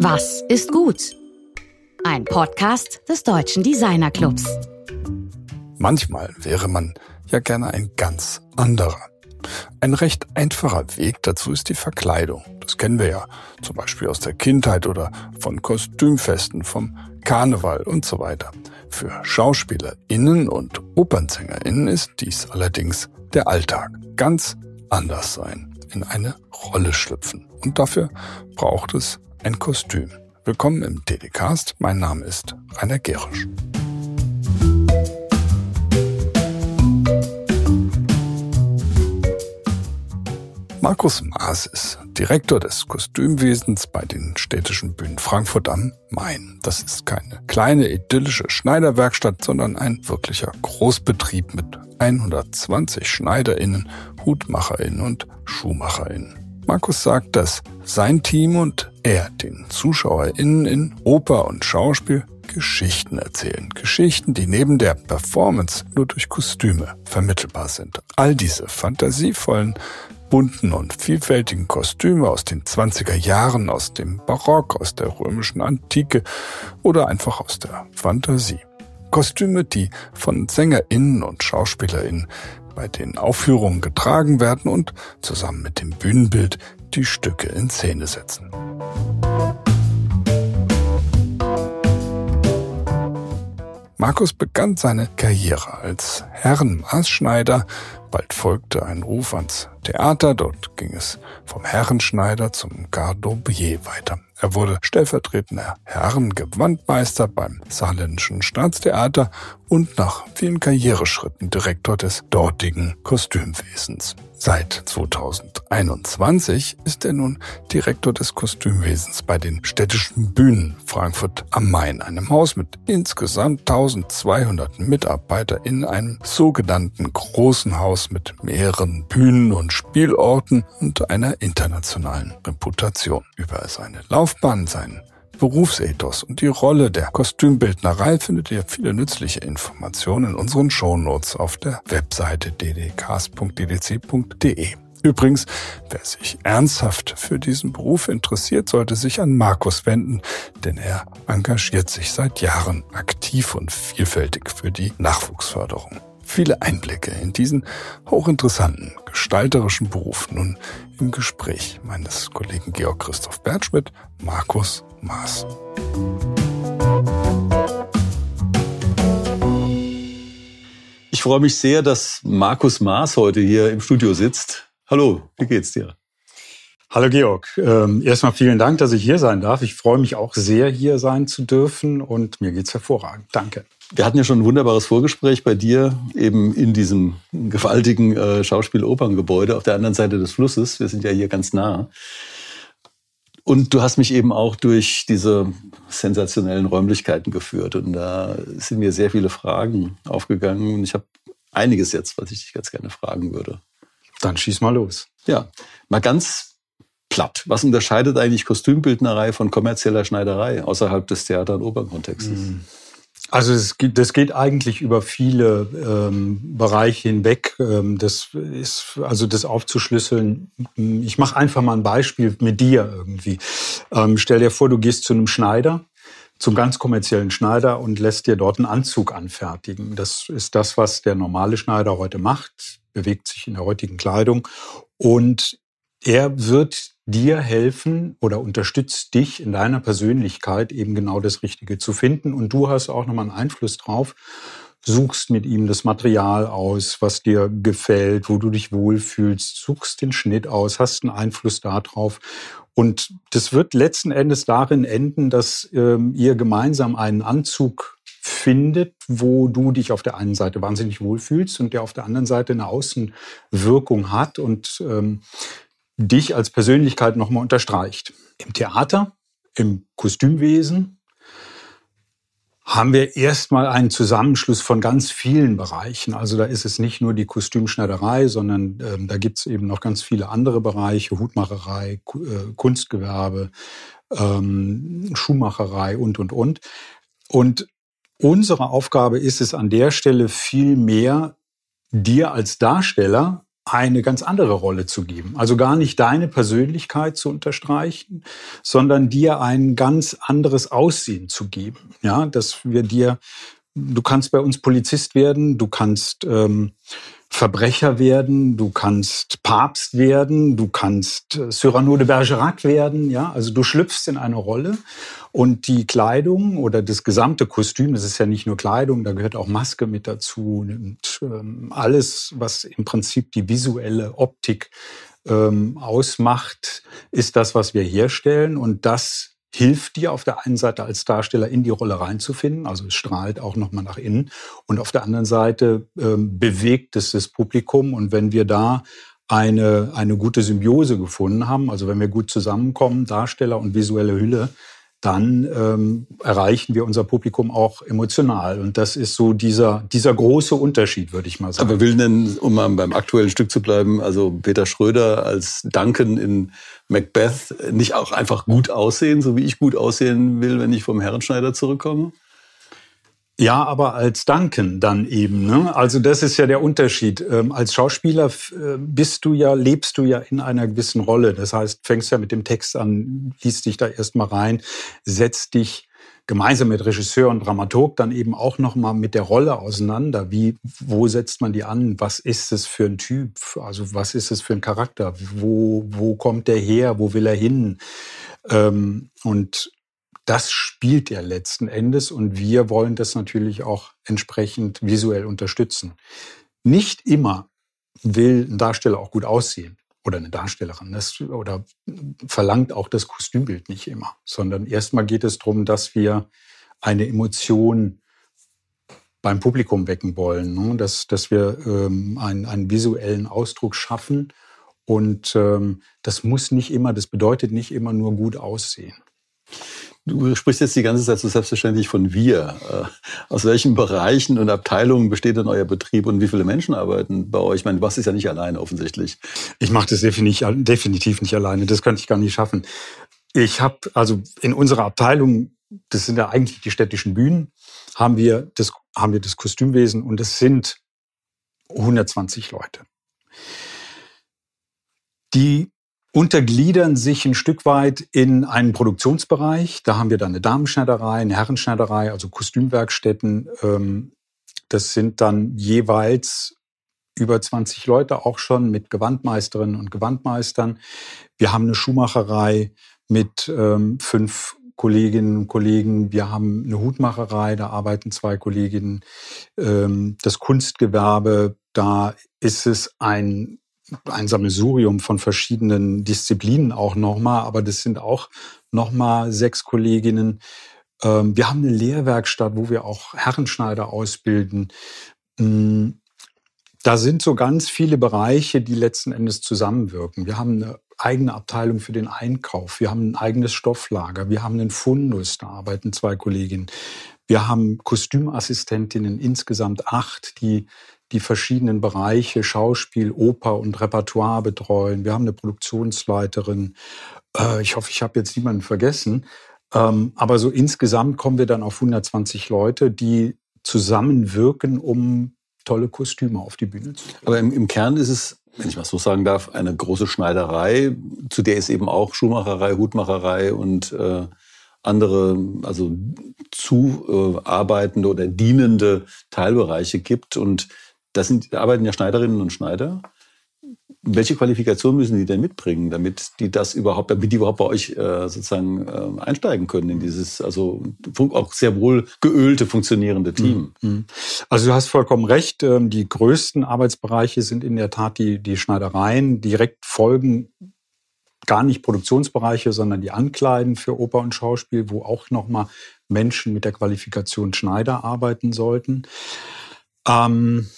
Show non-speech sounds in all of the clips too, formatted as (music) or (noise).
Was ist gut? Ein Podcast des Deutschen Designer Clubs. Manchmal wäre man ja gerne ein ganz anderer. Ein recht einfacher Weg dazu ist die Verkleidung. Das kennen wir ja zum Beispiel aus der Kindheit oder von Kostümfesten, vom Karneval und so weiter. Für SchauspielerInnen und OpernsängerInnen ist dies allerdings der Alltag. Ganz anders sein, in eine Rolle schlüpfen. Und dafür braucht es ein Kostüm. Willkommen im DDcast. Mein Name ist Rainer Gerisch. Markus Maas ist Direktor des Kostümwesens bei den städtischen Bühnen Frankfurt am Main. Das ist keine kleine idyllische Schneiderwerkstatt, sondern ein wirklicher Großbetrieb mit 120 Schneiderinnen, Hutmacherinnen und Schuhmacherinnen. Markus sagt, dass sein Team und er den ZuschauerInnen in Oper und Schauspiel Geschichten erzählen. Geschichten, die neben der Performance nur durch Kostüme vermittelbar sind. All diese fantasievollen bunten und vielfältigen Kostüme aus den 20er Jahren, aus dem Barock, aus der römischen Antike oder einfach aus der Fantasie. Kostüme, die von SängerInnen und SchauspielerInnen bei den Aufführungen getragen werden und zusammen mit dem Bühnenbild die Stücke in Szene setzen. Markus begann seine Karriere als Herrenmaßschneider. Bald folgte ein Ruf ans Theater. Dort ging es vom Herrenschneider zum Gardobier weiter. Er wurde stellvertretender Herrengewandmeister beim Saarländischen Staatstheater und nach vielen Karriereschritten Direktor des dortigen Kostümwesens. Seit 2021 ist er nun Direktor des Kostümwesens bei den städtischen Bühnen Frankfurt am Main, einem Haus mit insgesamt 1200 Mitarbeiter in einem sogenannten großen Haus mit mehreren Bühnen und Spielorten und einer internationalen Reputation. Über seine Laufbahn, seinen Berufsethos und die Rolle der Kostümbildnerei findet ihr viele nützliche Informationen in unseren Shownotes auf der Webseite ddcast.ddc.de. Übrigens, wer sich ernsthaft für diesen Beruf interessiert, sollte sich an Markus wenden, denn er engagiert sich seit Jahren aktiv und vielfältig für die Nachwuchsförderung. Viele Einblicke in diesen hochinteressanten gestalterischen Beruf nun im Gespräch meines Kollegen Georg Christoph Bertschmidt, Markus Maß. Ich freue mich sehr, dass Markus Maas heute hier im Studio sitzt. Hallo, wie geht's dir? Hallo Georg. Ähm, erstmal vielen Dank, dass ich hier sein darf. Ich freue mich auch sehr, hier sein zu dürfen und mir geht's hervorragend. Danke. Wir hatten ja schon ein wunderbares Vorgespräch bei dir, eben in diesem gewaltigen äh, Schauspiel-Operngebäude auf der anderen Seite des Flusses. Wir sind ja hier ganz nah. Und du hast mich eben auch durch diese sensationellen Räumlichkeiten geführt. Und da sind mir sehr viele Fragen aufgegangen. Und ich habe einiges jetzt, was ich dich ganz gerne fragen würde. Dann schieß mal los. Ja, mal ganz platt. Was unterscheidet eigentlich Kostümbildnerei von kommerzieller Schneiderei außerhalb des Theater- und Opernkontextes? Mm. Also es das geht eigentlich über viele ähm, Bereiche hinweg. Ähm, das ist also das aufzuschlüsseln. Ich mache einfach mal ein Beispiel mit dir irgendwie. Ähm, stell dir vor, du gehst zu einem Schneider, zum ganz kommerziellen Schneider und lässt dir dort einen Anzug anfertigen. Das ist das, was der normale Schneider heute macht, bewegt sich in der heutigen Kleidung und er wird dir helfen oder unterstützt dich in deiner Persönlichkeit eben genau das Richtige zu finden. Und du hast auch nochmal einen Einfluss drauf, suchst mit ihm das Material aus, was dir gefällt, wo du dich wohlfühlst, suchst den Schnitt aus, hast einen Einfluss darauf. Und das wird letzten Endes darin enden, dass ähm, ihr gemeinsam einen Anzug findet, wo du dich auf der einen Seite wahnsinnig wohlfühlst und der auf der anderen Seite eine Außenwirkung hat und ähm, dich als Persönlichkeit nochmal unterstreicht. Im Theater, im Kostümwesen haben wir erstmal einen Zusammenschluss von ganz vielen Bereichen. Also da ist es nicht nur die Kostümschneiderei, sondern ähm, da gibt es eben noch ganz viele andere Bereiche, Hutmacherei, äh, Kunstgewerbe, ähm, Schuhmacherei und, und, und. Und unsere Aufgabe ist es an der Stelle viel mehr, dir als Darsteller eine ganz andere Rolle zu geben. Also gar nicht deine Persönlichkeit zu unterstreichen, sondern dir ein ganz anderes Aussehen zu geben. Ja, dass wir dir, du kannst bei uns Polizist werden, du kannst ähm, Verbrecher werden, du kannst Papst werden, du kannst äh, Cyrano de Bergerac werden, ja, also du schlüpfst in eine Rolle. Und die Kleidung oder das gesamte Kostüm, das ist ja nicht nur Kleidung, da gehört auch Maske mit dazu und ähm, alles, was im Prinzip die visuelle Optik ähm, ausmacht, ist das, was wir herstellen. Und das hilft dir auf der einen Seite als Darsteller in die Rolle reinzufinden, also es strahlt auch nochmal nach innen. Und auf der anderen Seite ähm, bewegt es das Publikum. Und wenn wir da eine, eine gute Symbiose gefunden haben, also wenn wir gut zusammenkommen, Darsteller und visuelle Hülle, dann ähm, erreichen wir unser Publikum auch emotional. Und das ist so dieser, dieser große Unterschied, würde ich mal sagen. Aber will denn, um mal beim aktuellen Stück zu bleiben, also Peter Schröder als Duncan in Macbeth nicht auch einfach gut aussehen, so wie ich gut aussehen will, wenn ich vom Herrenschneider zurückkomme? Ja, aber als Duncan dann eben. Ne? Also das ist ja der Unterschied. Ähm, als Schauspieler äh, bist du ja, lebst du ja in einer gewissen Rolle. Das heißt, fängst ja mit dem Text an, liest dich da erstmal rein, setzt dich gemeinsam mit Regisseur und Dramaturg dann eben auch nochmal mit der Rolle auseinander. Wie, wo setzt man die an? Was ist es für ein Typ? Also was ist es für ein Charakter? Wo, wo kommt der her? Wo will er hin? Ähm, und das spielt er letzten Endes und wir wollen das natürlich auch entsprechend visuell unterstützen. Nicht immer will ein Darsteller auch gut aussehen oder eine Darstellerin das, oder verlangt auch das Kostümbild nicht immer, sondern erstmal geht es darum, dass wir eine Emotion beim Publikum wecken wollen, ne? dass, dass wir ähm, einen, einen visuellen Ausdruck schaffen und ähm, das muss nicht immer, das bedeutet nicht immer nur gut aussehen. Du sprichst jetzt die ganze Zeit so selbstverständlich von wir. Äh, aus welchen Bereichen und Abteilungen besteht denn euer Betrieb und wie viele Menschen arbeiten bei euch? Ich meine, was ist ja nicht alleine offensichtlich. Ich mache das definitiv nicht alleine. Das könnte ich gar nicht schaffen. Ich habe also in unserer Abteilung, das sind ja eigentlich die städtischen Bühnen, haben wir das, haben wir das Kostümwesen und es sind 120 Leute. Die untergliedern sich ein Stück weit in einen Produktionsbereich. Da haben wir dann eine Damenschneiderei, eine Herrenschneiderei, also Kostümwerkstätten. Ähm, das sind dann jeweils über 20 Leute auch schon mit Gewandmeisterinnen und Gewandmeistern. Wir haben eine Schuhmacherei mit ähm, fünf Kolleginnen und Kollegen. Wir haben eine Hutmacherei, da arbeiten zwei Kolleginnen. Ähm, das Kunstgewerbe, da ist es ein ein Sammelsurium von verschiedenen Disziplinen auch nochmal, aber das sind auch nochmal sechs Kolleginnen. Ähm, wir haben eine Lehrwerkstatt, wo wir auch Herrenschneider ausbilden. Mm, da sind so ganz viele Bereiche, die letzten Endes zusammenwirken. Wir haben eine eigene Abteilung für den Einkauf. Wir haben ein eigenes Stofflager. Wir haben einen Fundus, da arbeiten zwei Kolleginnen. Wir haben Kostümassistentinnen, insgesamt acht, die die verschiedenen Bereiche Schauspiel, Oper und Repertoire betreuen. Wir haben eine Produktionsleiterin. Äh, ich hoffe, ich habe jetzt niemanden vergessen. Ähm, aber so insgesamt kommen wir dann auf 120 Leute, die zusammenwirken, um tolle Kostüme auf die Bühne zu bringen. Aber im, im Kern ist es, wenn ich mal so sagen darf, eine große Schneiderei, zu der es eben auch Schuhmacherei, Hutmacherei und äh, andere, also zuarbeitende oder dienende Teilbereiche gibt. Und das sind, da arbeiten ja Schneiderinnen und Schneider. Welche Qualifikation müssen die denn mitbringen, damit die das überhaupt, damit die überhaupt bei euch äh, sozusagen äh, einsteigen können in dieses, also auch sehr wohl geölte, funktionierende Team? Mhm. Mhm. Also du hast vollkommen recht. Ähm, die größten Arbeitsbereiche sind in der Tat die, die Schneidereien. Direkt folgen gar nicht Produktionsbereiche, sondern die Ankleiden für Oper und Schauspiel, wo auch nochmal Menschen mit der Qualifikation Schneider arbeiten sollten. Ähm,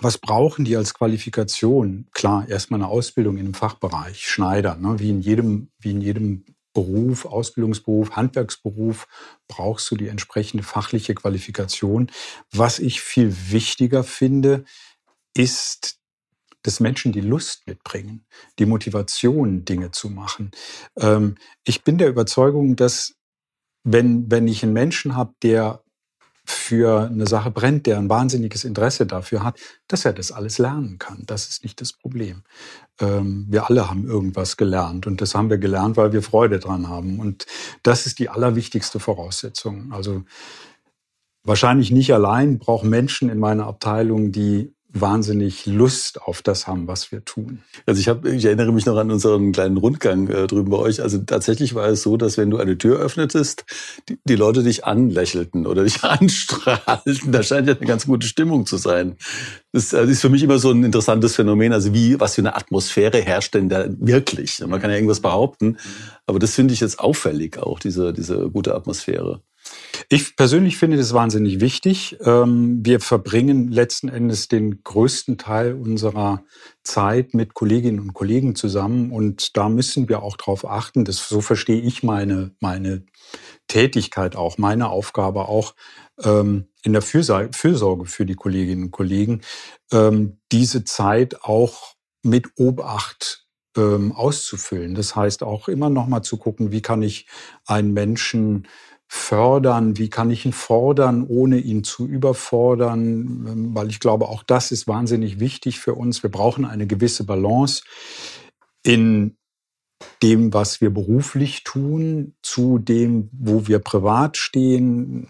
was brauchen die als Qualifikation? Klar, erstmal eine Ausbildung in einem Fachbereich, Schneider, ne? wie in jedem, wie in jedem Beruf, Ausbildungsberuf, Handwerksberuf brauchst du die entsprechende fachliche Qualifikation. Was ich viel wichtiger finde, ist, dass Menschen die Lust mitbringen, die Motivation, Dinge zu machen. Ähm, ich bin der Überzeugung, dass wenn, wenn ich einen Menschen habe, der für eine Sache brennt, der ein wahnsinniges Interesse dafür hat, dass er das alles lernen kann. Das ist nicht das Problem. Ähm, wir alle haben irgendwas gelernt und das haben wir gelernt, weil wir Freude dran haben. Und das ist die allerwichtigste Voraussetzung. Also wahrscheinlich nicht allein brauchen Menschen in meiner Abteilung, die wahnsinnig Lust auf das haben, was wir tun. Also ich habe, ich erinnere mich noch an unseren kleinen Rundgang äh, drüben bei euch. Also tatsächlich war es so, dass wenn du eine Tür öffnetest, die, die Leute dich anlächelten oder dich (laughs) anstrahlten. Da scheint ja eine ganz gute Stimmung zu sein. Das also ist für mich immer so ein interessantes Phänomen. Also wie, was für eine Atmosphäre herrscht denn da wirklich? Man kann ja irgendwas behaupten, aber das finde ich jetzt auffällig auch, diese, diese gute Atmosphäre. Ich persönlich finde das wahnsinnig wichtig. Ähm, wir verbringen letzten Endes den größten Teil unserer Zeit mit Kolleginnen und Kollegen zusammen und da müssen wir auch darauf achten, dass so verstehe ich meine, meine Tätigkeit auch, meine Aufgabe auch ähm, in der Fürsorge für die Kolleginnen und Kollegen, ähm, diese Zeit auch mit Obacht auszufüllen. Das heißt auch immer noch mal zu gucken, wie kann ich einen Menschen fördern, wie kann ich ihn fordern, ohne ihn zu überfordern, ähm, weil ich glaube, auch das ist wahnsinnig wichtig für uns. Wir brauchen eine gewisse Balance in dem, was wir beruflich tun, zu dem, wo wir privat stehen.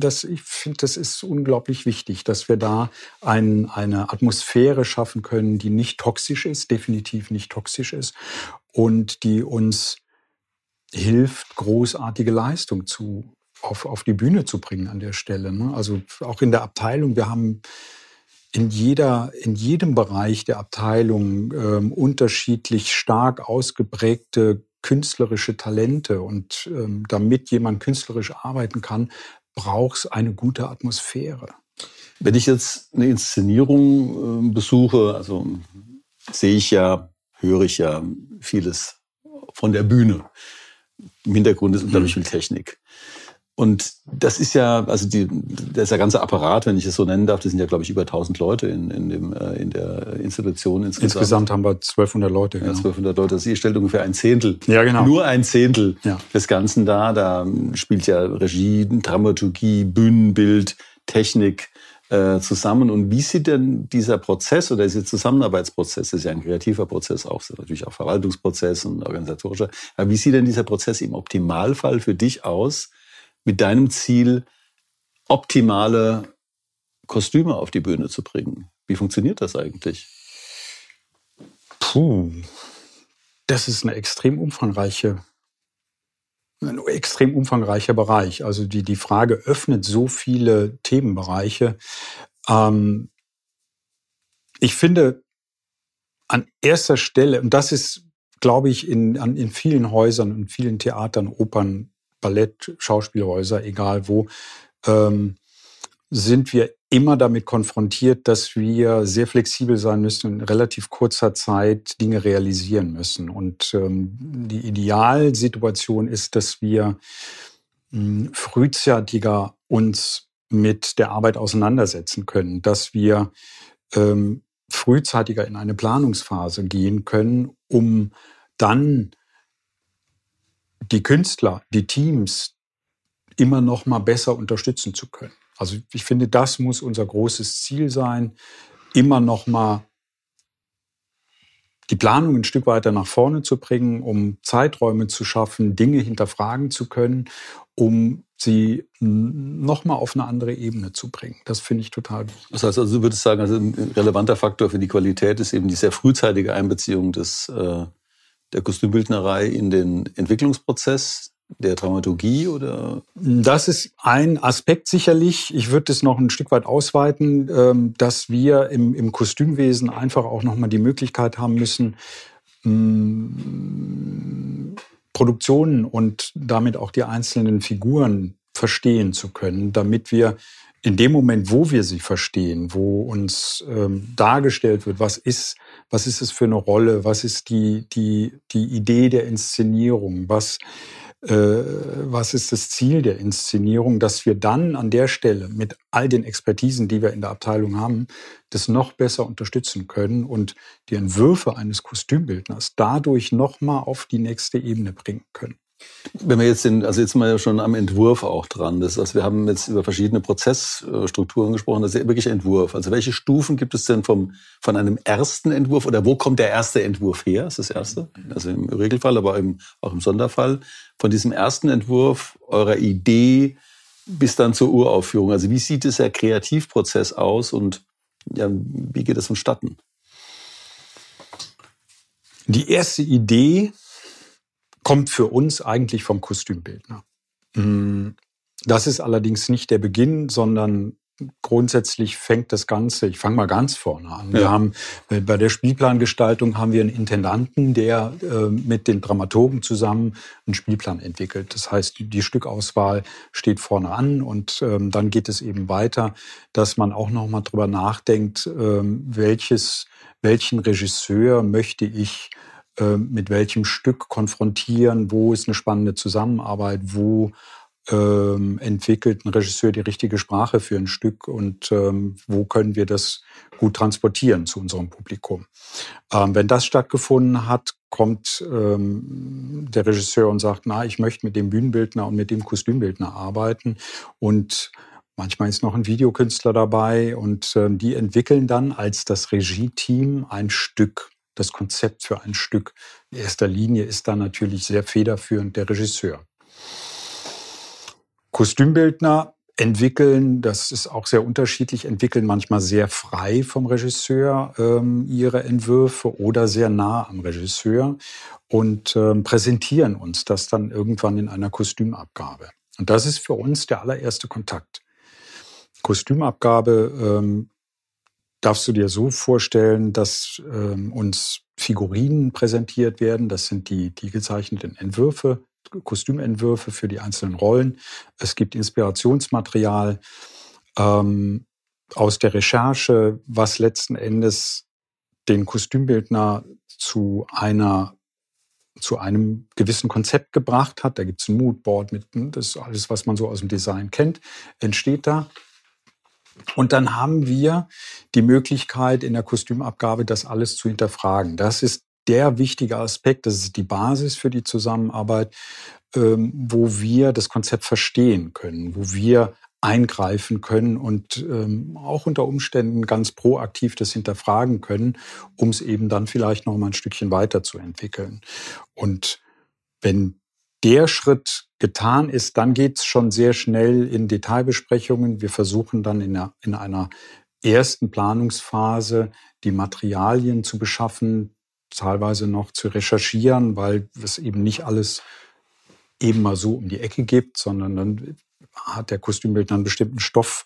Das, ich finde, das ist unglaublich wichtig, dass wir da ein, eine Atmosphäre schaffen können, die nicht toxisch ist, definitiv nicht toxisch ist und die uns hilft, großartige Leistung zu, auf, auf die Bühne zu bringen an der Stelle. Ne? Also auch in der Abteilung, wir haben in, jeder, in jedem Bereich der Abteilung ähm, unterschiedlich stark ausgeprägte künstlerische Talente. Und ähm, damit jemand künstlerisch arbeiten kann, braucht es eine gute Atmosphäre. Wenn ich jetzt eine Inszenierung äh, besuche, also sehe ich ja, höre ich ja vieles von der Bühne. Im Hintergrund ist unglaublich mhm. viel Technik. Und das ist ja, also die, das ist der ganze Apparat, wenn ich es so nennen darf, das sind ja, glaube ich, über 1000 Leute in, in, dem, äh, in der Institution insgesamt. Insgesamt haben wir 1200 Leute. Genau. Ja, 1200 Leute. Also ihr stellt ungefähr ein Zehntel. Ja, genau. Nur ein Zehntel ja. des Ganzen da. Da spielt ja Regie, Dramaturgie, Bühnenbild, Technik, äh, zusammen. Und wie sieht denn dieser Prozess oder dieser Zusammenarbeitsprozess, das ist ja ein kreativer Prozess, auch natürlich auch Verwaltungsprozess und organisatorischer, aber wie sieht denn dieser Prozess im Optimalfall für dich aus, mit deinem Ziel, optimale Kostüme auf die Bühne zu bringen? Wie funktioniert das eigentlich? Puh, das ist eine extrem umfangreiche ein extrem umfangreicher Bereich. Also die, die Frage öffnet so viele Themenbereiche. Ähm, ich finde an erster Stelle, und das ist, glaube ich, in, an, in vielen Häusern, in vielen Theatern, Opern, Ballett, Schauspielhäuser, egal wo, ähm, sind wir immer damit konfrontiert, dass wir sehr flexibel sein müssen und in relativ kurzer Zeit Dinge realisieren müssen. Und ähm, die Idealsituation ist, dass wir mh, hm, frühzeitiger uns mit der Arbeit auseinandersetzen können, dass wir ähm, frühzeitiger in eine Planungsphase gehen können, um dann die Künstler, die Teams immer noch mal besser unterstützen zu können. Also ich finde, das muss unser großes Ziel sein, immer noch mal die Planung ein Stück weiter nach vorne zu bringen, um Zeiträume zu schaffen, Dinge hinterfragen zu können, um sie noch mal auf eine andere Ebene zu bringen. Das finde ich total wichtig. Das heißt also, du würdest sagen, also ein relevanter Faktor für die Qualität ist eben die sehr frühzeitige Einbeziehung des, äh, der Kostümbildnerei in den Entwicklungsprozess der Dramaturgie oder? Das ist ein Aspekt sicherlich. Ich würde es noch ein Stück weit ausweiten, ähm, dass wir im, im Kostümwesen einfach auch nochmal die Möglichkeit haben müssen, mm, Produktionen und damit auch die einzelnen Figuren verstehen zu können, damit wir in dem Moment, wo wir sie verstehen, wo uns ähm, dargestellt wird, was ist, was ist es für eine Rolle, was ist die, die, die Idee der Inszenierung, was was ist das Ziel der Inszenierung, dass wir dann an der Stelle mit all den Expertisen, die wir in der Abteilung haben, das noch besser unterstützen können und die Entwürfe eines Kostümbildners dadurch noch mal auf die nächste Ebene bringen können. Wenn wir jetzt den, also jetzt sind wir ja schon am Entwurf auch dran. Das heißt, wir haben jetzt über verschiedene Prozessstrukturen gesprochen. Das ist ja wirklich Entwurf. Also welche Stufen gibt es denn vom, von einem ersten Entwurf oder wo kommt der erste Entwurf her? Das ist das erste. Also im Regelfall, aber im, auch im Sonderfall. Von diesem ersten Entwurf eurer Idee bis dann zur Uraufführung. Also wie sieht dieser Kreativprozess aus und ja, wie geht es vonstatten? Die erste Idee kommt für uns eigentlich vom Kostümbildner. Mm, das ist allerdings nicht der Beginn, sondern grundsätzlich fängt das Ganze, ich fange mal ganz vorne an. Ja. Wir haben äh, bei der Spielplangestaltung haben wir einen Intendanten, der äh, mit den Dramaturgen zusammen einen Spielplan entwickelt. Das heißt, die, die Stückauswahl steht vorne an und ähm, dann geht es eben weiter, dass man auch noch mal drüber nachdenkt, ähm, welches, welchen Regisseur möchte ich äh, mit welchem Stück konfrontieren, wo ist eine spannende Zusammenarbeit, wo ähm, entwickelt ein Regisseur die richtige Sprache für ein Stück und ähm, wo können wir das gut transportieren zu unserem Publikum. Ähm, wenn das stattgefunden hat, kommt ähm, der Regisseur und sagt, na, ich möchte mit dem Bühnenbildner und mit dem Kostümbildner arbeiten und Manchmal ist noch ein Videokünstler dabei und äh, die entwickeln dann als das Regie-Team ein Stück das Konzept für ein Stück. In erster Linie ist da natürlich sehr federführend der Regisseur. Kostümbildner entwickeln, das ist auch sehr unterschiedlich, entwickeln manchmal sehr frei vom Regisseur ähm, ihre Entwürfe oder sehr nah am Regisseur und ähm, präsentieren uns das dann irgendwann in einer Kostümabgabe. Und das ist für uns der allererste Kontakt. Kostümabgabe ähm, darfst du dir so vorstellen, dass ähm, uns Figurinen präsentiert werden. Das sind die, die gezeichneten Entwürfe, Kostümentwürfe für die einzelnen Rollen. Es gibt Inspirationsmaterial ähm, aus der Recherche, was letzten Endes den Kostümbildner zu einer zu einem gewissen Konzept gebracht hat. Da gibt es ein Moodboard mit, das ist alles, was man so aus dem Design kennt, entsteht da. Und dann haben wir die Möglichkeit in der Kostümabgabe, das alles zu hinterfragen. Das ist der wichtige Aspekt, das ist die Basis für die Zusammenarbeit, ähm, wo wir das Konzept verstehen können, wo wir eingreifen können und ähm, auch unter Umständen ganz proaktiv das hinterfragen können, um es eben dann vielleicht noch mal ein Stückchen weiterzuentwickeln. Und wenn der Schritt getan ist, dann geht es schon sehr schnell in Detailbesprechungen. Wir versuchen dann in einer, in einer ersten Planungsphase die Materialien zu beschaffen, teilweise noch zu recherchieren, weil es eben nicht alles eben mal so um die Ecke gibt, sondern dann hat der Kostümbildner einen bestimmten Stoff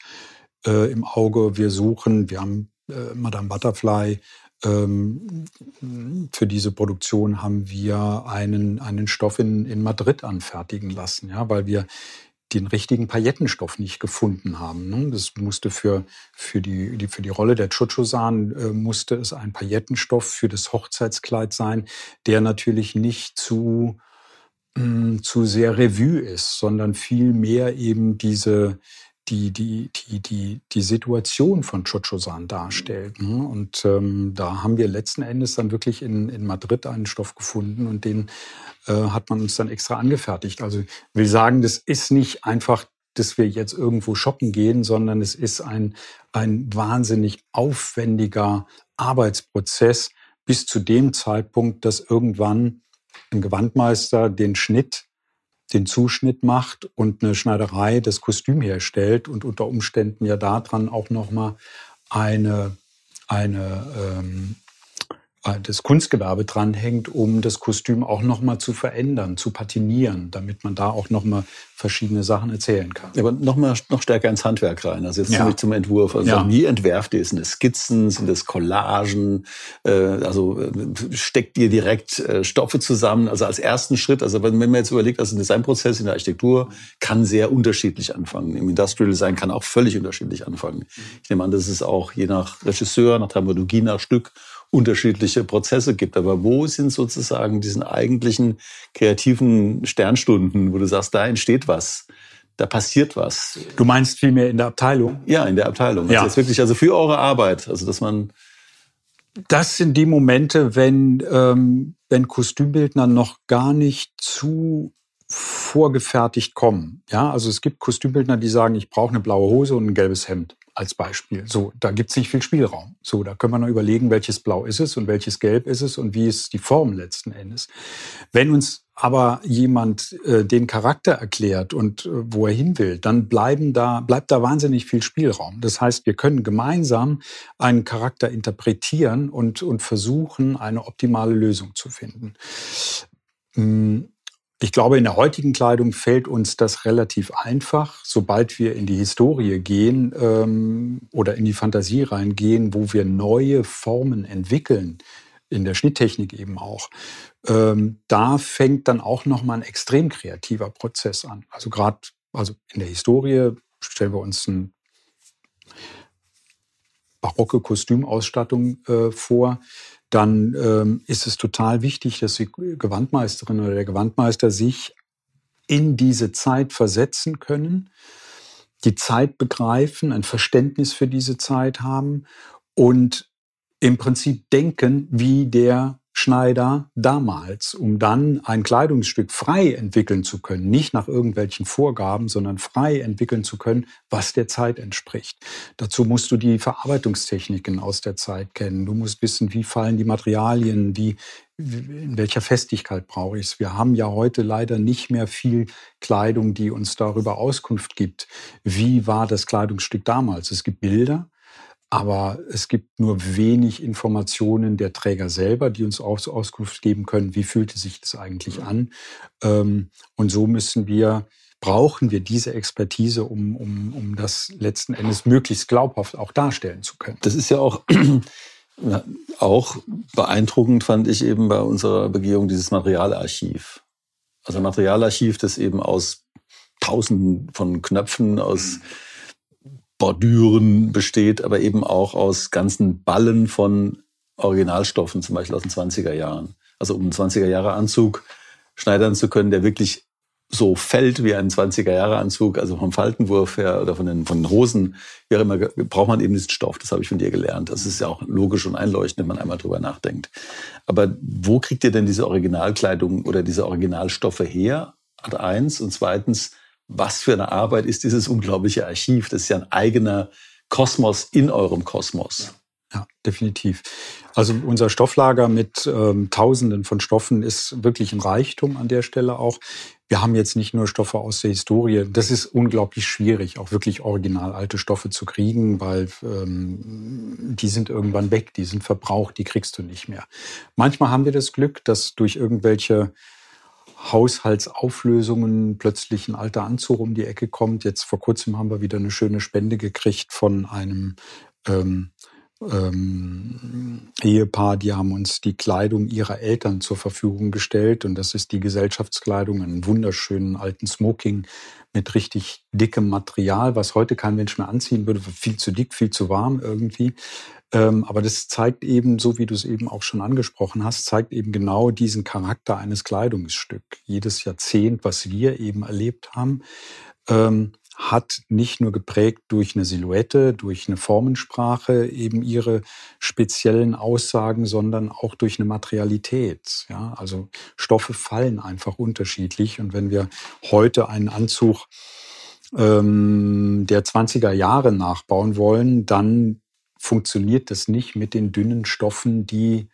äh, im Auge. Wir suchen, wir haben äh, Madame Butterfly für diese Produktion haben wir einen, einen Stoff in, in Madrid anfertigen lassen, ja, weil wir den richtigen Paillettenstoff nicht gefunden haben. Ne? Das musste für, für, die, die, für die Rolle der Chochosan äh, musste es ein Paillettenstoff für das Hochzeitskleid sein, der natürlich nicht zu, mh, mm, zu sehr Revue ist, sondern viel mehr eben diese, die, die, die, die, die Situation von Chochosan darstellt. Ne? Und ähm, da haben wir letzten Endes dann wirklich in, in Madrid einen Stoff gefunden und den äh, hat man uns dann extra angefertigt. Also ich will sagen, das ist nicht einfach, dass wir jetzt irgendwo shoppen gehen, sondern es ist ein, ein wahnsinnig aufwendiger Arbeitsprozess bis zu dem Zeitpunkt, dass irgendwann ein Gewandmeister den Schnitt den Zuschnitt macht und eine Schneiderei das Kostüm herstellt und unter Umständen ja daran auch nochmal eine, eine ähm, äh, das Kunstgewerbe dranhängt, um das Kostüm auch nochmal zu verändern, zu patinieren, damit man da auch nochmal verschiedene Sachen erzählen kann. Aber noch mal noch stärker ins Handwerk rein. Also jetzt ja. zum Entwurf. Also ja. wie entwerft ihr? Sind es Skizzen? Sind es Collagen? Äh, also äh, steckt ihr direkt äh, Stoffe zusammen? Also als ersten Schritt. Also wenn man jetzt überlegt, also ein Designprozess in der Architektur kann sehr unterschiedlich anfangen. Im Industrial Design kann auch völlig unterschiedlich anfangen. Ich nehme an, das ist auch je nach Regisseur, nach Dramaturgie, nach Stück unterschiedliche Prozesse gibt. Aber wo sind sozusagen diesen eigentlichen kreativen Sternstunden, wo du sagst, da entsteht was? Da passiert was. Du meinst vielmehr in der Abteilung? Ja, in der Abteilung. Ja. Also jetzt wirklich, also für eure Arbeit. Also, dass man. Das sind die Momente, wenn, ähm, wenn Kostümbildner noch gar nicht zu vorgefertigt kommen. Ja, also es gibt Kostümbildner, die sagen, ich brauche eine blaue Hose und ein gelbes Hemd als Beispiel. So, da gibt es nicht viel Spielraum. So, da können wir noch überlegen, welches Blau ist es und welches Gelb ist es und wie ist die Form letzten Endes. Wenn uns aber jemand äh, den Charakter erklärt und äh, wo er hin will, dann bleiben da, bleibt da wahnsinnig viel Spielraum. Das heißt, wir können gemeinsam einen Charakter interpretieren und, und versuchen, eine optimale Lösung zu finden. Hm, ich glaube, in der heutigen Kleidung fällt uns das relativ einfach, sobald wir in die Historie gehen ähm, oder in die Fantasie reingehen, wo wir neue Formen entwickeln, in der Schnitttechnik eben auch. Ähm, da fängt dann auch nochmal ein extrem kreativer Prozess an. Also gerade, also in der Historie stellen wir uns eine barocke Kostümausstattung äh, vor dann ähm, ist es total wichtig, dass die Gewandmeisterin oder der Gewandmeister sich in diese Zeit versetzen können, die Zeit begreifen, ein Verständnis für diese Zeit haben und im Prinzip denken, wie der Schneider damals, um dann ein Kleidungsstück frei entwickeln zu können, nicht nach irgendwelchen Vorgaben, sondern frei entwickeln zu können, was der Zeit entspricht. Dazu musst du die Verarbeitungstechniken aus der Zeit kennen. Du musst wissen, wie fallen die Materialien, wie, in welcher Festigkeit brauche ich es. Wir haben ja heute leider nicht mehr viel Kleidung, die uns darüber Auskunft gibt. Wie war das Kleidungsstück damals? Es gibt Bilder, aber es gibt nur wenig Informationen der Träger selber, die uns Aus Auskunft geben können, wie fühlte sich das eigentlich an. Ähm, und so müssen wir, brauchen wir diese Expertise, um, um, um das letzten Endes möglichst glaubhaft auch darstellen zu können. Das ist ja auch, (clears throat) auch beeindruckend, fand ich eben bei unserer Begehung dieses Materialarchiv. Also Materialarchiv, das eben aus Tausenden von Knöpfen, aus mhm Bordüren besteht, aber eben auch aus ganzen Ballen von Originalstoffen, zum Beispiel aus den 20er Jahren. Also um einen 20er Jahre Anzug schneidern zu können, der wirklich so fällt wie ein 20er Jahre Anzug, also vom Faltenwurf her oder von den, von den Hosen, wie auch immer, braucht man eben diesen Stoff. Das habe ich von dir gelernt. Das ist ja auch logisch und einleuchtend, wenn man einmal drüber nachdenkt. Aber wo kriegt ihr denn diese Originalkleidung oder diese Originalstoffe her? Ad eins. Und zweitens, was für eine Arbeit ist dieses unglaubliche Archiv? Das ist ja ein eigener Kosmos in eurem Kosmos. Ja, definitiv. Also unser Stofflager mit ähm, Tausenden von Stoffen ist wirklich ein Reichtum an der Stelle auch. Wir haben jetzt nicht nur Stoffe aus der Historie. Das ist unglaublich schwierig, auch wirklich original alte Stoffe zu kriegen, weil ähm, die sind irgendwann weg, die sind verbraucht, die kriegst du nicht mehr. Manchmal haben wir das Glück, dass durch irgendwelche Haushaltsauflösungen plötzlich ein alter Anzug um die Ecke kommt. Jetzt vor kurzem haben wir wieder eine schöne Spende gekriegt von einem ähm, ähm, Ehepaar, die haben uns die Kleidung ihrer Eltern zur Verfügung gestellt und das ist die Gesellschaftskleidung, einen wunderschönen alten Smoking mit richtig dickem Material, was heute kein Mensch mehr anziehen würde, viel zu dick, viel zu warm irgendwie. Ähm, aber das zeigt eben, so wie du es eben auch schon angesprochen hast, zeigt eben genau diesen Charakter eines Kleidungsstücks. Jedes Jahrzehnt, was wir eben erlebt haben, ähm, hat nicht nur geprägt durch eine Silhouette, durch eine Formensprache eben ihre speziellen Aussagen, sondern auch durch eine Materialität. Ja, also Stoffe fallen einfach unterschiedlich. Und wenn wir heute einen Anzug ähm, der 20er Jahre nachbauen wollen, dann funktioniert das nicht mit den dünnen Stoffen, die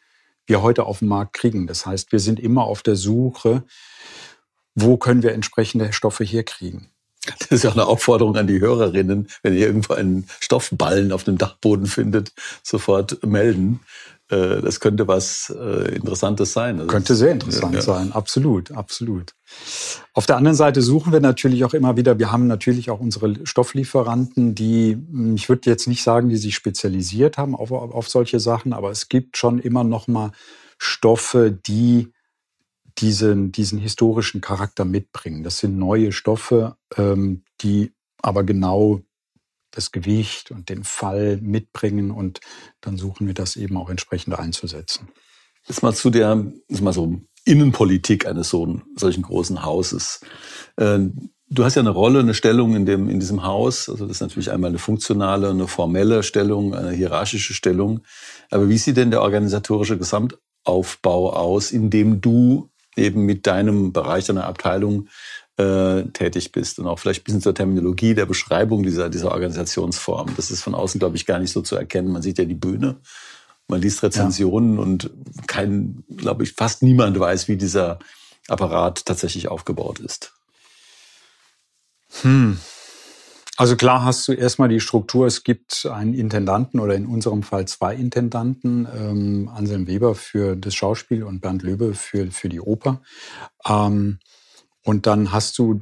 wir heute auf dem Markt kriegen. Das heißt, wir sind immer auf der Suche, wo können wir entsprechende Stoffe herkriegen. Das ist ja eine Aufforderung an die Hörerinnen, wenn ihr irgendwo einen Stoffballen auf dem Dachboden findet, sofort melden. Äh, das könnte was äh, Interessantes sein. Also könnte sehr interessant ja. sein, absolut, absolut. Auf der anderen Seite suchen wir natürlich auch immer wieder, wir haben natürlich auch unsere Stofflieferanten, die, hm, ich würde jetzt nicht sagen, die sich spezialisiert haben auf, auf solche Sachen, aber es gibt schon immer noch mal Stoffe, die diesen, diesen historischen Charakter mitbringen. Das sind neue Stoffe, ähm, die aber genau das Gewicht und den Fall mitbringen und dann suchen wir das eben auch entsprechend einzusetzen. Jetzt mal zu der, jetzt mal so Innenpolitik eines so solchen großen Hauses. Äh, du hast ja eine Rolle, eine Stellung in dem, in diesem Haus. Also das ist natürlich einmal eine funktionale, eine formelle Stellung, eine hierarchische Stellung. Aber wie sieht denn der organisatorische Gesamtaufbau aus, in dem du eben mit deinem Bereich, deiner Abteilung äh, tätig bist und auch vielleicht ein bisschen zur Terminologie der Beschreibung dieser, dieser Organisationsform. Das ist von außen, glaube ich, gar nicht so zu erkennen. Man sieht ja die Bühne, man liest Rezensionen ja. und kein, glaube ich, fast niemand weiß, wie dieser Apparat tatsächlich aufgebaut ist. Hm. Also klar hast du erstmal die Struktur, es gibt einen Intendanten oder in unserem Fall zwei Intendanten, ähm, Anselm Weber für das Schauspiel und Bernd Löbe für, für die Oper. Ähm, und dann hast du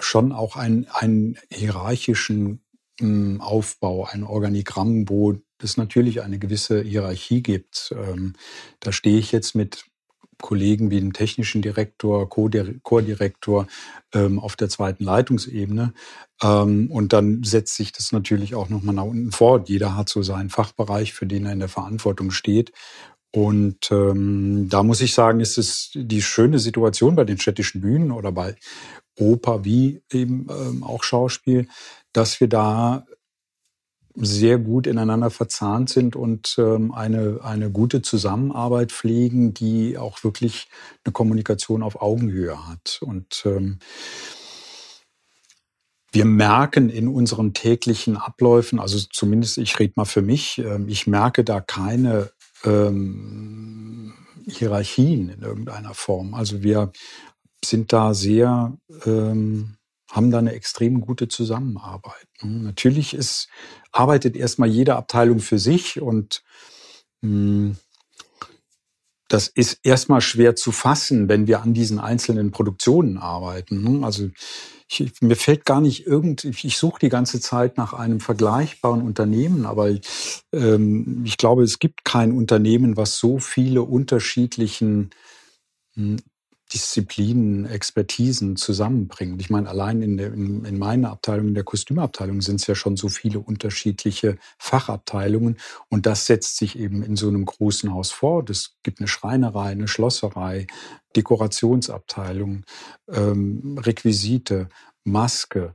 schon auch einen, einen hierarchischen ähm, Aufbau, ein Organigramm, wo es natürlich eine gewisse Hierarchie gibt. Ähm, da stehe ich jetzt mit Kollegen wie dem technischen Direktor, Co-Direktor ähm, auf der zweiten Leitungsebene. Ähm, und dann setzt sich das natürlich auch nochmal nach unten fort. Jeder hat so seinen Fachbereich, für den er in der Verantwortung steht. Und ähm, da muss ich sagen, ist es die schöne Situation bei den städtischen Bühnen oder bei Oper wie eben ähm, auch Schauspiel, dass wir da sehr gut ineinander verzahnt sind und ähm, eine, eine gute Zusammenarbeit pflegen, die auch wirklich eine Kommunikation auf Augenhöhe hat. Und ähm, wir merken in unseren täglichen Abläufen, also zumindest ich rede mal für mich, ähm, ich merke da keine ähm, Hierarchien in irgendeiner Form. Also wir sind da sehr ähm, haben da eine extrem gute Zusammenarbeit. Hm, natürlich ist, arbeitet erstmal jede Abteilung für sich und mh, hm, das ist erstmal schwer zu fassen, wenn wir an diesen einzelnen Produktionen arbeiten. Hm, also ich, mir fällt gar nicht irgend, ich suche die ganze Zeit nach einem vergleichbaren Unternehmen, aber ähm, ich glaube, es gibt kein Unternehmen, was so viele unterschiedlichen Disziplinen, Expertisen zusammenbringen. Ich meine, allein in, der, in, in meiner Abteilung, in der Kostümabteilung sind es ja schon so viele unterschiedliche Fachabteilungen und das setzt sich eben in so einem großen Haus vor. Es gibt eine Schreinerei, eine Schlosserei, Dekorationsabteilung, ähm, Requisite, Maske.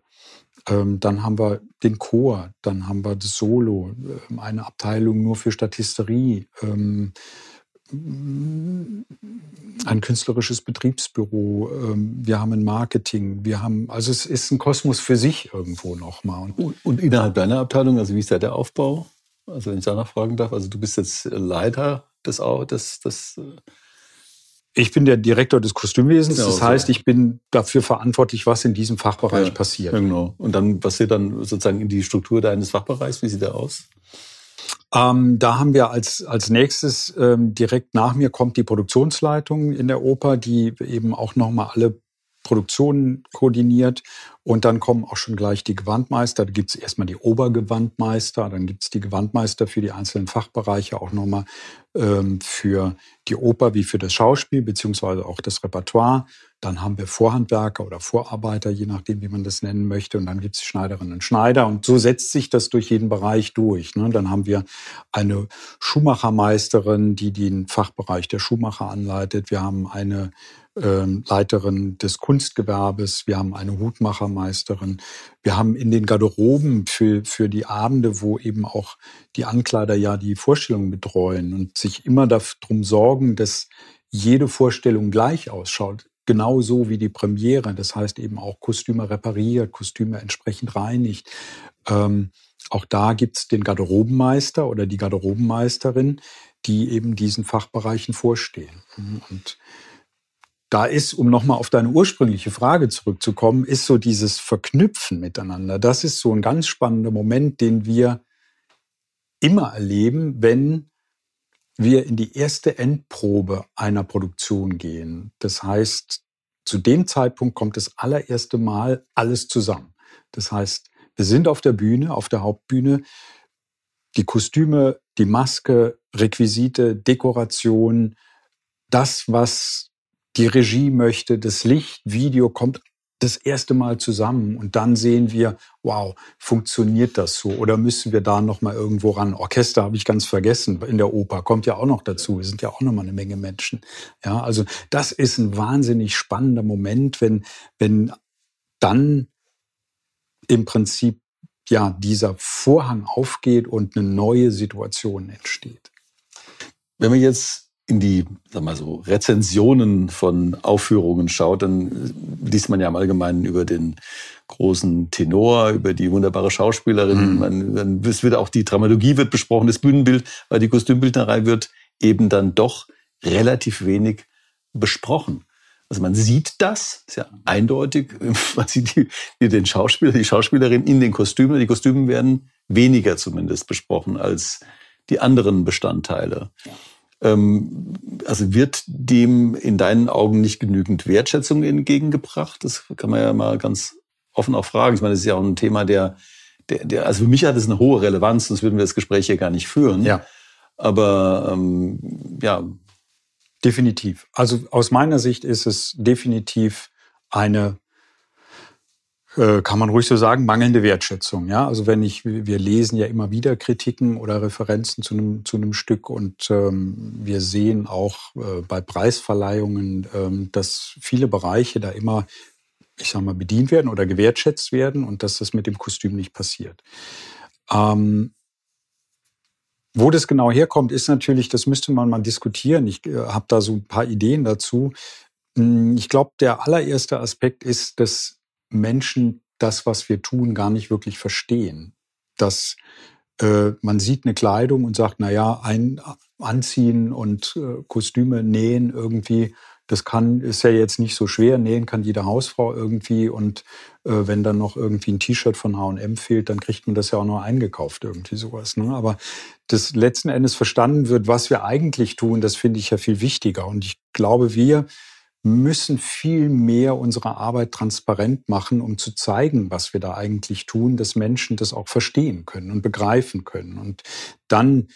Ähm, dann haben wir den Chor, dann haben wir das Solo, äh, eine Abteilung nur für Statisterie. Ein künstlerisches Betriebsbüro, ähm, wir haben ein Marketing, wir haben, also es ist ein Kosmos für sich irgendwo nochmal. Und, und innerhalb deiner Abteilung, also wie ist da der Aufbau? Also wenn ich danach fragen darf, also du bist jetzt Leiter des, des, des äh ich bin der Direktor des Kostümwesens, das heißt, ich bin dafür verantwortlich, was in diesem Fachbereich ja, passiert. Genau. Und dann passiert dann sozusagen in die Struktur deines Fachbereichs, wie sieht der aus? Ähm, da haben wir als, als nächstes ähm, direkt nach mir kommt die Produktionsleitung in der Oper, die eben auch nochmal alle Produktionen koordiniert. Und dann kommen auch schon gleich die Gewandmeister. Da gibt es erstmal die Obergewandmeister, dann gibt es die Gewandmeister für die einzelnen Fachbereiche, auch nochmal ähm, für die Oper wie für das Schauspiel, beziehungsweise auch das Repertoire. Dann haben wir Vorhandwerker oder Vorarbeiter, je nachdem, wie man das nennen möchte. Und dann gibt es Schneiderinnen und Schneider. Und so setzt sich das durch jeden Bereich durch. Ne? Dann haben wir eine Schuhmachermeisterin, die den Fachbereich der Schuhmacher anleitet. Wir haben eine ähm, Leiterin des Kunstgewerbes, wir haben eine Hutmachermeisterin, wir haben in den Garderoben für, für die Abende, wo eben auch die Ankleider ja die Vorstellungen betreuen und sich immer darum sorgen, dass jede Vorstellung gleich ausschaut, genauso wie die Premiere. Das heißt eben auch Kostüme repariert, Kostüme entsprechend reinigt. Ähm, auch da gibt's den Garderobenmeister oder die Garderobenmeisterin, die eben diesen Fachbereichen vorstehen. Und da ist, um nochmal auf deine ursprüngliche Frage zurückzukommen, ist so dieses Verknüpfen miteinander. Das ist so ein ganz spannender Moment, den wir immer erleben, wenn wir in die erste Endprobe einer Produktion gehen. Das heißt, zu dem Zeitpunkt kommt das allererste Mal alles zusammen. Das heißt, wir sind auf der Bühne, auf der Hauptbühne. Die Kostüme, die Maske, Requisite, Dekoration, das, was die Regie möchte, das Licht, Video kommt das erste Mal zusammen und dann sehen wir, wow, funktioniert das so oder müssen wir da noch mal irgendwo ran? Orchester habe ich ganz vergessen, in der Oper kommt ja auch noch dazu, es sind ja auch noch mal eine Menge Menschen. Ja, also das ist ein wahnsinnig spannender Moment, wenn wenn dann im Prinzip ja dieser Vorhang aufgeht und eine neue Situation entsteht. Wenn wir jetzt in die, sag mal so, Rezensionen von Aufführungen schaut, dann liest man ja im Allgemeinen über den großen Tenor, über die wunderbare Schauspielerin. Mhm. Man, es wird auch die Dramaturgie wird besprochen, das Bühnenbild, weil die Kostümbildnerei wird eben dann doch relativ wenig besprochen. Also man sieht das, ist ja eindeutig, (laughs) man sieht die, die, den Schauspieler, die Schauspielerin in den Kostümen. Die Kostüme werden weniger zumindest besprochen als die anderen Bestandteile. Ja. Ähm, also wird dem in deinen Augen nicht genügend Wertschätzung entgegengebracht? Das kann man ja mal ganz offen auch fragen. Ich meine, das ist ja auch ein Thema, der, der, der also für mich hat es eine hohe Relevanz, sonst würden wir das Gespräch hier gar nicht führen. Ja. Aber ähm, ja, Definitiv. Also aus meiner Sicht ist es definitiv eine, kann man ruhig so sagen, mangelnde Wertschätzung. Ja, also wenn ich, wir lesen ja immer wieder Kritiken oder Referenzen zu einem, zu einem Stück und ähm, wir sehen auch äh, bei Preisverleihungen, ähm, dass viele Bereiche da immer, ich sag mal, bedient werden oder gewertschätzt werden und dass das mit dem Kostüm nicht passiert. Ähm, wo das genau herkommt, ist natürlich, das müsste man mal diskutieren. Ich äh, habe da so ein paar Ideen dazu. Hm, ich glaube, der allererste Aspekt ist, dass Menschen das, was wir tun, gar nicht wirklich verstehen. Dass äh, man sieht eine Kleidung und sagt, na ja, ein anziehen und äh, Kostüme nähen irgendwie das kann, ist ja jetzt nicht so schwer. Nähen kann jede Hausfrau irgendwie. Und äh, wenn dann noch irgendwie ein T-Shirt von H&M fehlt, dann kriegt man das ja auch noch eingekauft, irgendwie sowas. Ne? Aber das letzten Endes verstanden wird, was wir eigentlich tun, das finde ich ja viel wichtiger. Und ich glaube, wir müssen viel mehr unsere Arbeit transparent machen, um zu zeigen, was wir da eigentlich tun, dass Menschen das auch verstehen können und begreifen können. Und dann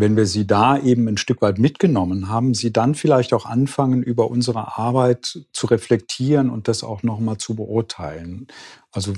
wenn wir sie da eben ein Stück weit mitgenommen haben, sie dann vielleicht auch anfangen, über unsere Arbeit zu reflektieren und das auch nochmal zu beurteilen. Also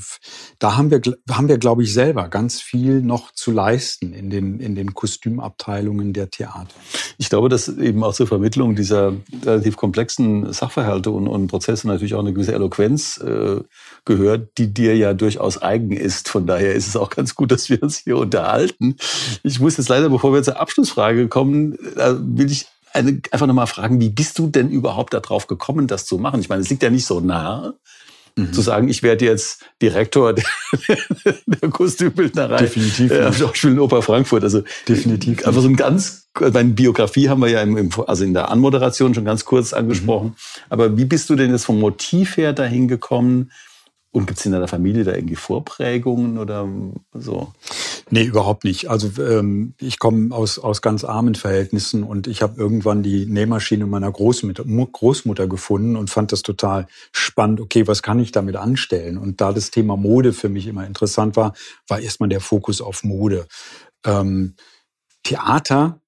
da haben wir, haben wir, glaube ich, selber ganz viel noch zu leisten in den, in den Kostümabteilungen der Theater. Ich glaube, dass eben auch zur Vermittlung dieser relativ komplexen Sachverhalte und, und Prozesse natürlich auch eine gewisse Eloquenz äh, gehört, die dir ja durchaus eigen ist. Von daher ist es auch ganz gut, dass wir uns hier unterhalten. Ich muss jetzt leider, bevor wir zur Abschlussfrage kommen, äh, will ich eine, einfach nochmal fragen, wie bist du denn überhaupt darauf gekommen, das zu machen? Ich meine, es liegt ja nicht so nah. Mhm. Zu sagen, ich werde jetzt Direktor der, (laughs) der Kostümbildnerei. Definitiv. Äh, Schauspiel in Oper Frankfurt. Also definitiv. Einfach so ein ganz, meine Biografie haben wir ja im, im, also in der Anmoderation schon ganz kurz angesprochen. Mhm. Aber wie bist du denn jetzt vom Motiv her dahin gekommen? Und gibt es in deiner Familie da irgendwie Vorprägungen oder so? Nee, überhaupt nicht. Also ähm, ich komme aus, aus ganz armen Verhältnissen und ich habe irgendwann die Nähmaschine meiner Großmutter, Großmutter gefunden und fand das total spannend. Okay, was kann ich damit anstellen? Und da das Thema Mode für mich immer interessant war, war erstmal der Fokus auf Mode. Ähm, Theater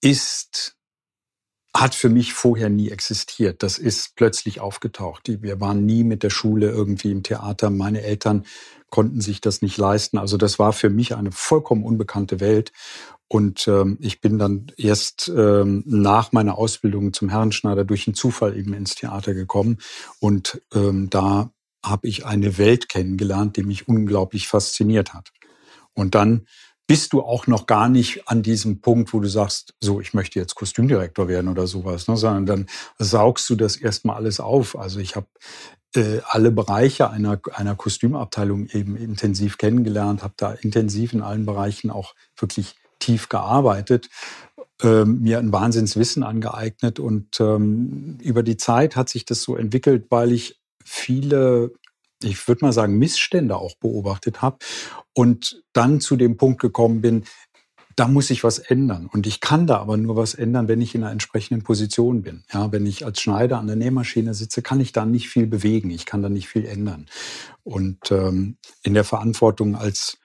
ist hat für mich vorher nie existiert. Das ist plötzlich aufgetaucht. Wir waren nie mit der Schule irgendwie im Theater. Meine Eltern konnten sich das nicht leisten. Also das war für mich eine vollkommen unbekannte Welt. Und ähm, ich bin dann erst ähm, nach meiner Ausbildung zum Herrenschneider durch einen Zufall eben ins Theater gekommen. Und ähm, da habe ich eine Welt kennengelernt, die mich unglaublich fasziniert hat. Und dann bist du auch noch gar nicht an diesem Punkt, wo du sagst, so, ich möchte jetzt Kostümdirektor werden oder sowas, ne, sondern dann saugst du das erstmal alles auf. Also ich habe äh, alle Bereiche einer, einer Kostümabteilung eben intensiv kennengelernt, habe da intensiv in allen Bereichen auch wirklich tief gearbeitet, ähm, mir ein Wahnsinnswissen angeeignet und ähm, über die Zeit hat sich das so entwickelt, weil ich viele ich würde mal sagen, Missstände auch beobachtet habe und dann zu dem Punkt gekommen bin, da muss ich was ändern. Und ich kann da aber nur was ändern, wenn ich in einer entsprechenden Position bin. Ja, wenn ich als Schneider an der Nähmaschine sitze, kann ich da nicht viel bewegen. Ich kann da nicht viel ändern. Und ähm, in der Verantwortung als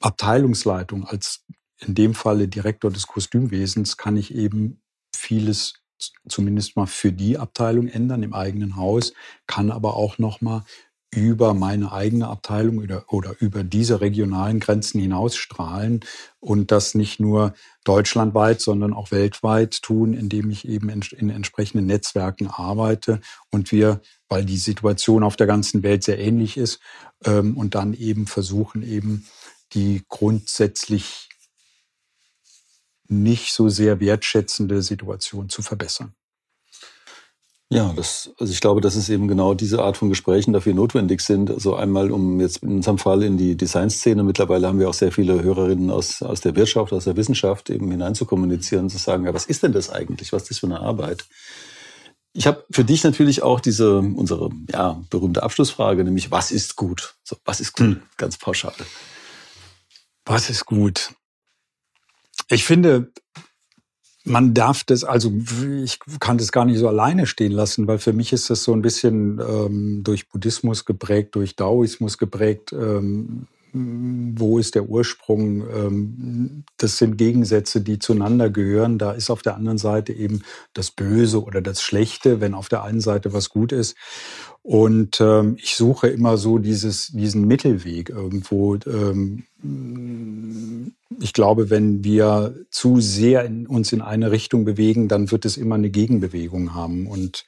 Abteilungsleitung, als in dem Falle Direktor des Kostümwesens, kann ich eben vieles zumindest mal für die Abteilung ändern im eigenen Haus, kann aber auch noch mal über meine eigene Abteilung oder, oder über diese regionalen Grenzen hinaus strahlen und das nicht nur deutschlandweit, sondern auch weltweit tun, indem ich eben in, entsprechenden Netzwerken arbeite und wir, weil die Situation auf der ganzen Welt sehr ähnlich ist, ähm, und dann eben versuchen, eben die grundsätzlich nicht so sehr wertschätzende Situation zu verbessern. Ja, das, also ich glaube, dass es eben genau diese Art von Gesprächen dafür notwendig sind. Also einmal, um jetzt in unserem Fall in die Designszene, mittlerweile haben wir auch sehr viele Hörerinnen aus, aus der Wirtschaft, aus der Wissenschaft eben hinein zu kommunizieren, zu sagen, ja, was ist denn das eigentlich? Was ist das für eine Arbeit? Ich habe für dich natürlich auch diese, unsere ja, berühmte Abschlussfrage, nämlich was ist gut? So, was ist gut? Hm. Ganz pauschal. Was ist gut? Ich finde, man darf das, also ich kann das gar nicht so alleine stehen lassen, weil für mich ist das so ein bisschen ähm, durch Buddhismus geprägt, durch Daoismus geprägt. Ähm, wo ist der Ursprung? Ähm, das sind Gegensätze, die zueinander gehören. Da ist auf der anderen Seite eben das Böse oder das Schlechte, wenn auf der einen Seite was gut ist. Und ähm, ich suche immer so dieses, diesen Mittelweg irgendwo. Ähm, ich glaube, wenn wir zu sehr in, uns in eine Richtung bewegen, dann wird es immer eine Gegenbewegung haben. Und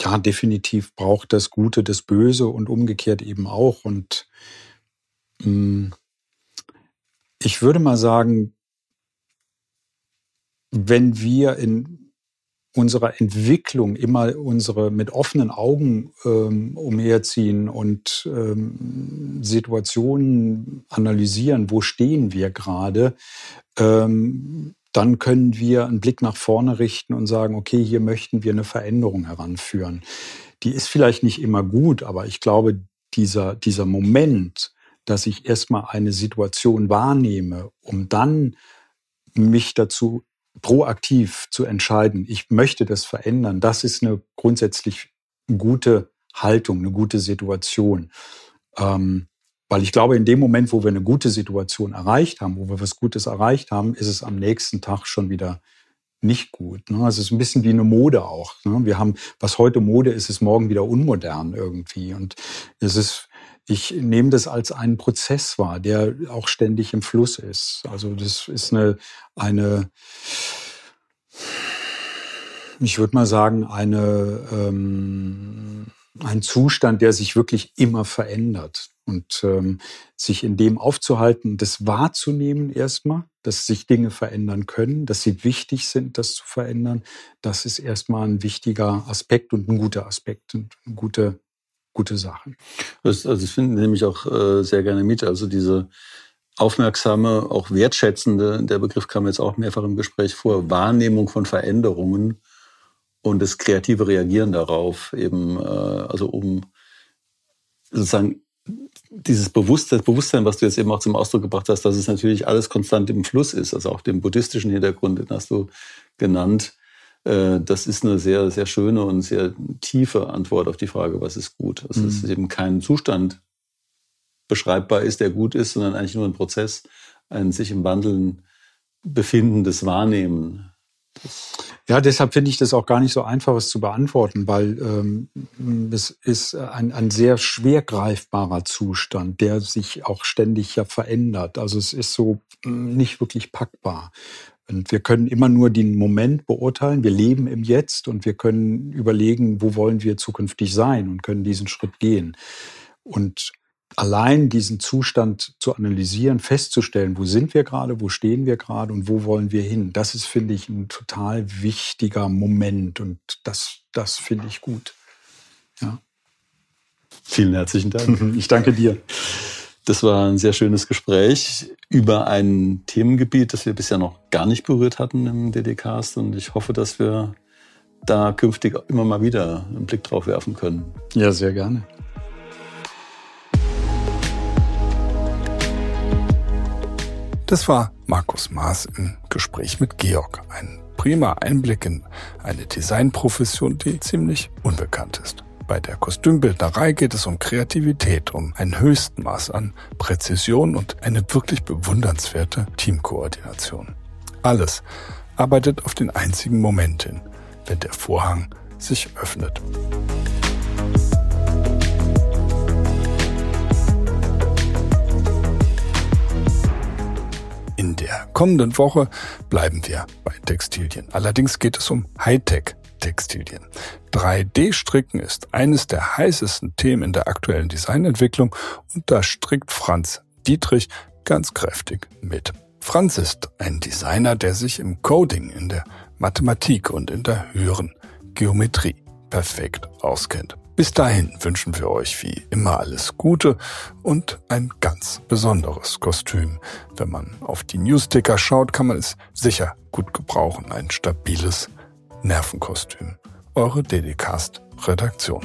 ja, definitiv braucht das Gute das Böse und umgekehrt eben auch. Und mh, mm, ich würde mal sagen, wenn wir in unserer Entwicklung immer unsere mit offenen Augen ähm, umherziehen und ähm, Situationen analysieren, wo stehen wir gerade, ähm, dann können wir einen Blick nach vorne richten und sagen, okay, hier möchten wir eine Veränderung heranführen. Die ist vielleicht nicht immer gut, aber ich glaube, dieser, dieser Moment, dass ich erstmal eine Situation wahrnehme, um dann mich dazu proaktiv zu entscheiden, ich möchte das verändern, das ist eine grundsätzlich gute Haltung, eine gute Situation. Ähm, weil ich glaube, in dem Moment, wo wir eine gute Situation erreicht haben, wo wir was Gutes erreicht haben, ist es am nächsten Tag schon wieder nicht gut. Ne? Also es ist ein bisschen wie eine Mode auch. Ne? Wir haben, was heute Mode ist, ist morgen wieder unmodern irgendwie. Und es ist, ich nehme das als einen Prozess wahr, der auch ständig im Fluss ist. Also das ist eine, eine ich würde mal sagen, eine, ähm, ein Zustand, der sich wirklich immer verändert. Und ähm, sich in dem aufzuhalten, das wahrzunehmen erstmal, dass sich Dinge verändern können, dass sie wichtig sind, das zu verändern, das ist erstmal ein wichtiger Aspekt und ein guter Aspekt und eine gute, gute Sache. also ich finde nämlich auch äh, sehr gerne mit, also diese aufmerksame, auch wertschätzende, der Begriff kam jetzt auch mehrfach im Gespräch vor, Wahrnehmung von Veränderungen und das kreative Reagieren darauf, eben, äh, also um sozusagen dieses Bewusstsein, Bewusstsein, was du jetzt eben auch zum Ausdruck gebracht hast, dass es natürlich alles konstant im Fluss ist, also auch den buddhistischen Hintergrund, den hast du genannt. Äh, das ist eine sehr, sehr schöne und sehr tiefe Antwort auf die Frage, was ist gut. Also mhm. es ist eben kein Zustand, beschreibbar ist, der gut ist, sondern eigentlich nur ein Prozess, ein sich im Wandeln befindendes Wahrnehmen. Ja, deshalb finde ich das auch gar nicht so einfach, es zu beantworten, weil ähm, es ist ein, ein sehr schwer greifbarer Zustand, der sich auch ständig ja verändert. Also es ist so hm, nicht wirklich packbar. Und wir können immer nur den Moment beurteilen. Wir leben im Jetzt und wir können überlegen, wo wollen wir zukünftig sein und können diesen Schritt gehen. Und allein diesen Zustand zu analysieren, festzustellen, wo sind wir gerade, wo stehen wir gerade und wo wollen wir hin, das ist, finde ich, ein total wichtiger Moment und das, das finde ich gut. Ja. Vielen herzlichen Dank. Ich danke dir. Das war ein sehr schönes Gespräch über ein Themengebiet, das wir bisher noch gar nicht berührt hatten im DDcast und ich hoffe, dass wir da künftig immer mal wieder einen Blick drauf werfen können. Ja, sehr gerne. Das war Markus Maas im Gespräch mit Georg. Ein prima Einblick in eine Designprofession, die ziemlich unbekannt ist. Bei der Kostümbildnerei geht es um Kreativität, um ein höchsten Maß an Präzision und eine wirklich bewundernswerte Teamkoordination. Alles arbeitet auf den einzigen Moment hin, wenn der Vorhang sich öffnet. In der kommenden Woche bleiben wir bei Textilien. Allerdings geht es um Hightech-Textilien. 3D-Stricken ist eines der heißesten Themen in der aktuellen Designentwicklung und da strickt Franz Dietrich ganz kräftig mit. Franz ist ein Designer, der sich im Coding, in der Mathematik und in der höheren Geometrie perfekt auskennt. Bis dahin wünschen wir euch wie immer alles Gute und ein ganz besonderes Kostüm. Wenn man auf die Newsticker schaut, kann man es sicher gut gebrauchen. Ein stabiles Nervenkostüm. Eure DDCast Redaktion.